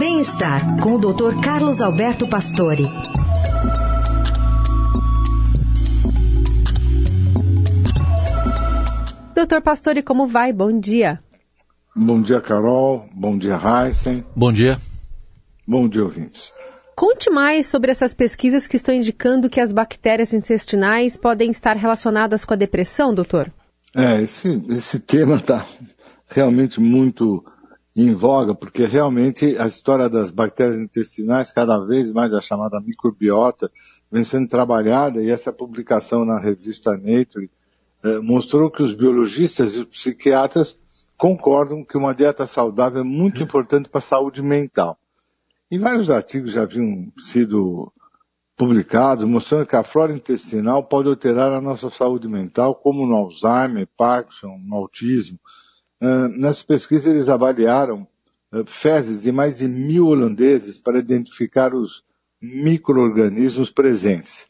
Bem-estar com o Dr. Carlos Alberto Pastore. Doutor Pastore, como vai? Bom dia. Bom dia, Carol. Bom dia, Heisen. Bom dia. Bom dia, ouvintes. Conte mais sobre essas pesquisas que estão indicando que as bactérias intestinais podem estar relacionadas com a depressão, doutor. É, esse, esse tema está realmente muito em voga, porque realmente a história das bactérias intestinais, cada vez mais a chamada microbiota, vem sendo trabalhada e essa publicação na revista Nature eh, mostrou que os biologistas e os psiquiatras concordam que uma dieta saudável é muito importante para a saúde mental. E vários artigos já haviam sido publicados mostrando que a flora intestinal pode alterar a nossa saúde mental, como no Alzheimer, Parkinson, no autismo. Uh, nessas pesquisas eles avaliaram uh, fezes de mais de mil holandeses para identificar os micro-organismos presentes.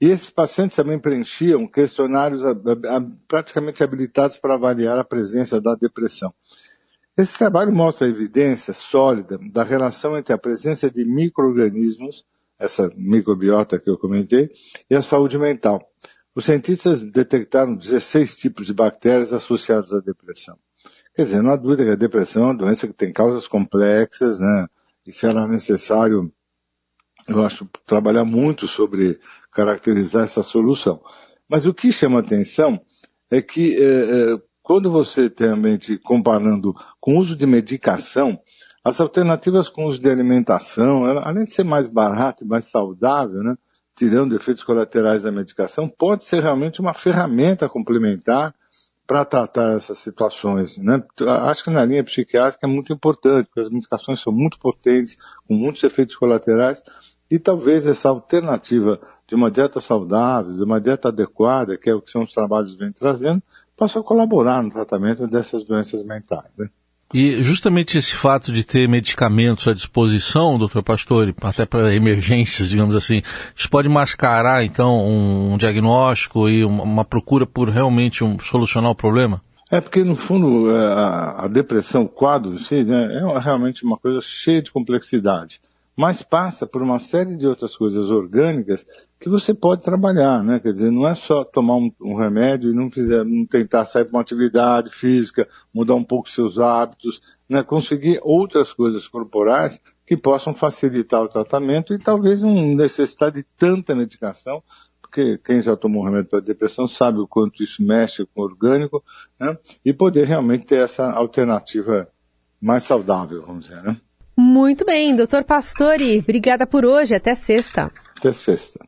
E esses pacientes também preenchiam questionários praticamente habilitados para avaliar a presença da depressão. Esse trabalho mostra a evidência sólida da relação entre a presença de micro-organismos, essa microbiota que eu comentei, e a saúde mental. Os cientistas detectaram 16 tipos de bactérias associadas à depressão. Quer dizer, não há dúvida que a depressão é uma doença que tem causas complexas, né? E será necessário, eu acho, trabalhar muito sobre caracterizar essa solução. Mas o que chama atenção é que é, é, quando você tem a mente comparando com o uso de medicação, as alternativas com o uso de alimentação, além de ser mais barato e mais saudável, né, tirando efeitos colaterais da medicação, pode ser realmente uma ferramenta complementar para tratar essas situações. Né? Acho que na linha psiquiátrica é muito importante, porque as medicações são muito potentes, com muitos efeitos colaterais, e talvez essa alternativa de uma dieta saudável, de uma dieta adequada, que é o que são os trabalhos vêm trazendo, possa colaborar no tratamento dessas doenças mentais. Né? E justamente esse fato de ter medicamentos à disposição, doutor Pastore, até para emergências, digamos assim, isso pode mascarar, então, um diagnóstico e uma procura por realmente um, solucionar o problema? É porque, no fundo, é, a, depressão, o quadro si, né, é realmente uma coisa cheia de complexidade mas passa por uma série de outras coisas orgânicas que você pode trabalhar, né? Quer dizer, não é só tomar um, um remédio e não, fizer, não tentar sair para uma atividade física, mudar um pouco seus hábitos, né? Conseguir outras coisas corporais que possam facilitar o tratamento e talvez não necessitar de tanta medicação, porque quem já tomou um remédio para depressão sabe o quanto isso mexe com o orgânico, né? E poder realmente ter essa alternativa mais saudável, vamos dizer, né? Muito bem, doutor Pastore, obrigada por hoje. Até sexta. Até sexta.